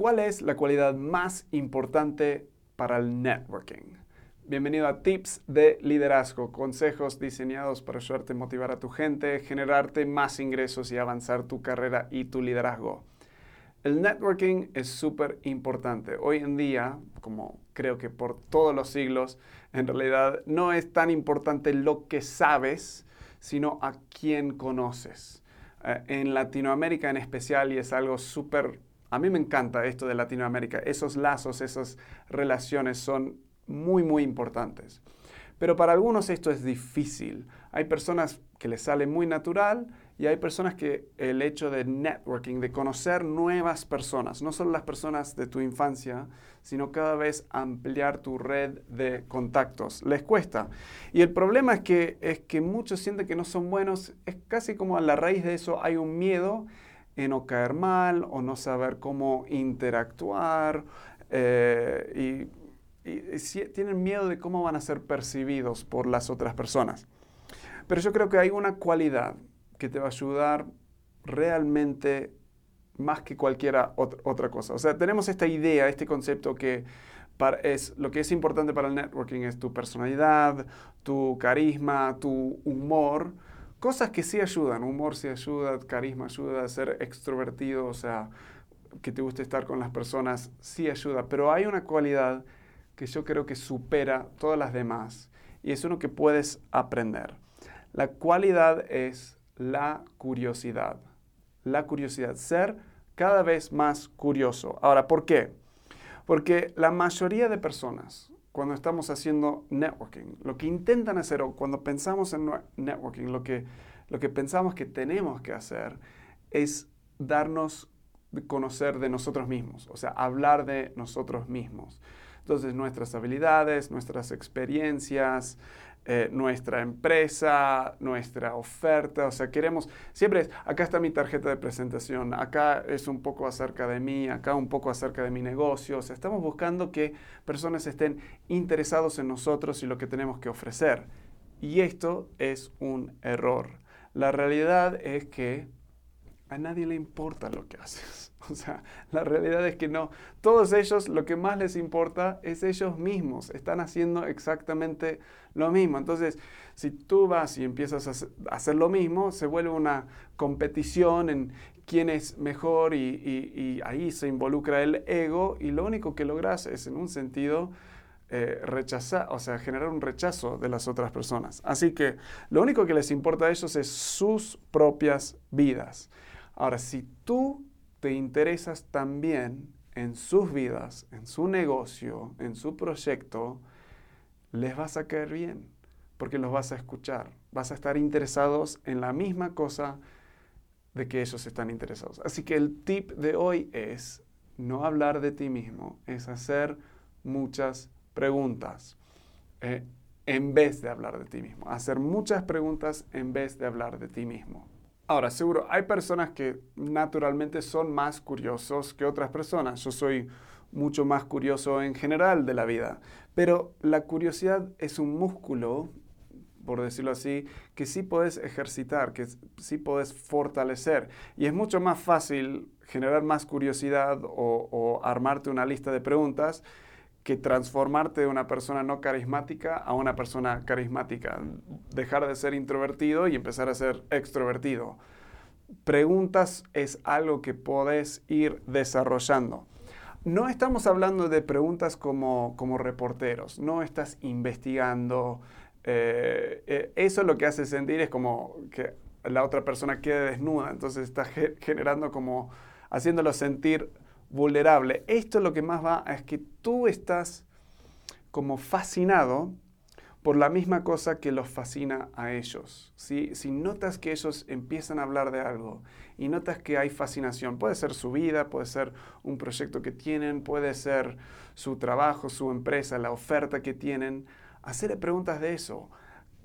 ¿Cuál es la cualidad más importante para el networking? Bienvenido a Tips de Liderazgo, consejos diseñados para ayudarte a motivar a tu gente, generarte más ingresos y avanzar tu carrera y tu liderazgo. El networking es súper importante. Hoy en día, como creo que por todos los siglos, en realidad no es tan importante lo que sabes, sino a quién conoces. Eh, en Latinoamérica en especial, y es algo súper a mí me encanta esto de Latinoamérica. Esos lazos, esas relaciones son muy, muy importantes. Pero para algunos esto es difícil. Hay personas que les sale muy natural y hay personas que el hecho de networking, de conocer nuevas personas, no solo las personas de tu infancia, sino cada vez ampliar tu red de contactos, les cuesta. Y el problema es que, es que muchos sienten que no son buenos, es casi como a la raíz de eso hay un miedo en no caer mal o no saber cómo interactuar eh, y, tienen miedo de cómo van a ser percibidos por las otras personas. Pero yo creo que hay una cualidad que te va a ayudar realmente más que cualquier otra cosa. O sea, tenemos esta idea, este concepto que es, lo que es importante para el networking es tu personalidad, tu carisma, tu humor, Cosas que sí ayudan, humor sí ayuda, carisma ayuda, ser extrovertido, o sea, que te guste estar con las personas, sí ayuda, pero hay una cualidad que yo creo que supera todas las demás y es uno que puedes aprender. La cualidad es la curiosidad. La curiosidad, ser cada vez más curioso. Ahora, ¿por qué? Porque la mayoría de personas, cuando estamos haciendo networking. Lo que intentan hacer o cuando pensamos en networking, lo que, lo que pensamos que tenemos que hacer es darnos conocer de nosotros mismos, o sea, hablar de nosotros mismos. Entonces, nuestras habilidades, nuestras experiencias, eh, nuestra empresa, nuestra oferta. O sea, queremos, siempre es, acá está mi tarjeta de presentación, acá es un poco acerca de mí, acá un poco acerca de mi negocio. O sea, estamos buscando que personas estén interesados en nosotros y lo que tenemos que ofrecer. Y esto es un error. La realidad es que a nadie le importa lo que haces. O sea, la realidad es que no. Todos ellos lo que más les importa es ellos mismos. Están haciendo exactamente lo mismo. Entonces, si tú vas y empiezas a hacer lo mismo, se vuelve una competición en quién es mejor y, ahí se involucra el ego y lo único que logras es en un sentido eh, rechazar, o sea, generar un rechazo de las otras personas. Así que lo único que les importa a ellos es sus propias vidas. Ahora, si tú te interesas también en sus vidas, en su negocio, en su proyecto, les vas a caer bien, porque los vas a escuchar, vas a estar interesados en la misma cosa de que ellos están interesados. Así que el tip de hoy es no hablar de ti mismo, es hacer muchas preguntas eh, en vez de hablar de ti mismo, hacer muchas preguntas en vez de hablar de ti mismo. Ahora, seguro, hay personas que naturalmente son más curiosos que otras personas. Yo soy mucho más curioso en general de la vida, pero la curiosidad es un músculo, por decirlo así, que sí puedes ejercitar, que sí puedes fortalecer. Y es mucho más fácil generar más curiosidad o, o armarte una lista de preguntas que transformarte de una persona no carismática a una persona carismática. Dejar de ser introvertido y empezar a ser extrovertido. Preguntas es algo que podés ir desarrollando. No estamos hablando de preguntas como, como reporteros, no estás investigando. Eh, eh, eso lo que hace sentir es como que la otra persona quede desnuda, entonces estás generando como haciéndolo sentir vulnerable. Esto lo que más va es que tú estás como fascinado por la misma cosa que los fascina a ellos. Si notas que ellos empiezan a hablar de algo y notas que hay fascinación, puede ser su vida, puede ser un proyecto que tienen, puede ser su trabajo, su empresa, la oferta que tienen, hacerle preguntas de eso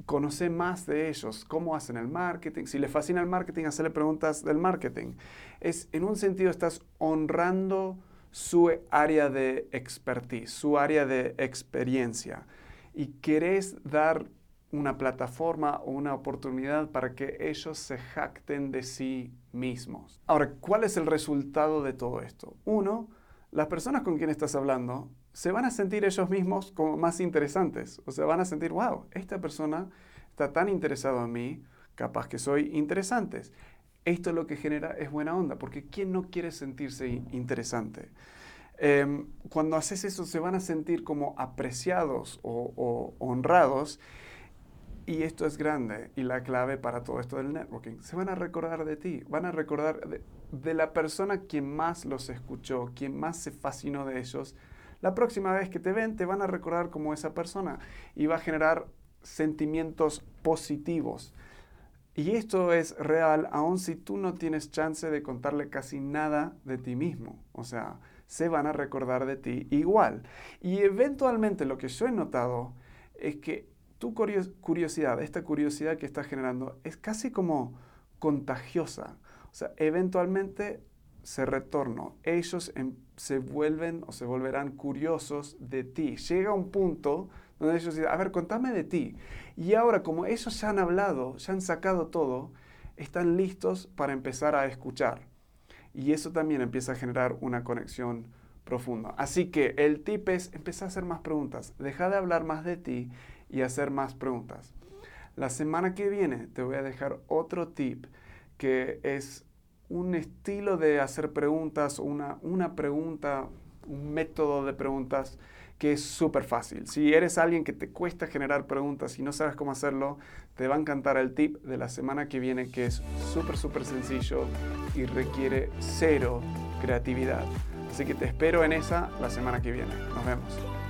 conocer más de ellos, cómo hacen el marketing. Si les fascina el marketing, hacerle preguntas del marketing. Es, en un sentido, estás honrando su área de expertise, su área de experiencia. Y querés dar una plataforma o una oportunidad para que ellos se jacten de sí mismos. Ahora, ¿cuál es el resultado de todo esto? Uno, las personas con quien estás hablando se van a sentir ellos mismos como más interesantes. O sea, van a sentir, wow, esta persona está tan interesado en mí, capaz que soy interesante. Esto lo que genera es buena onda, porque ¿quién no quiere sentirse interesante? Em, cuando haces eso se van a sentir como apreciados o, honrados y esto es grande y la clave para todo esto del networking. Se van a recordar de ti, van a recordar de, de, la persona quien más los escuchó, quien más se fascinó de ellos. La próxima vez que te ven te van a recordar como esa persona y va a generar sentimientos positivos. Y esto es real aun si tú no tienes chance de contarle casi nada de ti mismo. O sea, se van a recordar de ti igual. Y eventualmente lo que yo he notado es que tu curiosidad, esta curiosidad que estás generando, es casi como contagiosa. O sea, eventualmente se retorna. Ellos em, se vuelven o se volverán curiosos de ti. Llega un punto donde ellos dicen, a ver, contame de ti. Y ahora, como ellos ya han hablado, ya han sacado todo, están listos para empezar a escuchar. Y eso también empieza a generar una conexión profunda. Así que el tip es empezar a hacer más preguntas. Deja de hablar más de ti y hacer más preguntas. La semana que viene te voy a dejar otro tip que es un estilo de hacer preguntas, una, una pregunta, un método de preguntas que es súper fácil. Si eres alguien que te cuesta generar preguntas y no sabes cómo hacerlo, te va a encantar el tip de la semana que viene que es súper, súper sencillo y requiere cero creatividad. Así que te espero en esa la semana que viene. Nos vemos.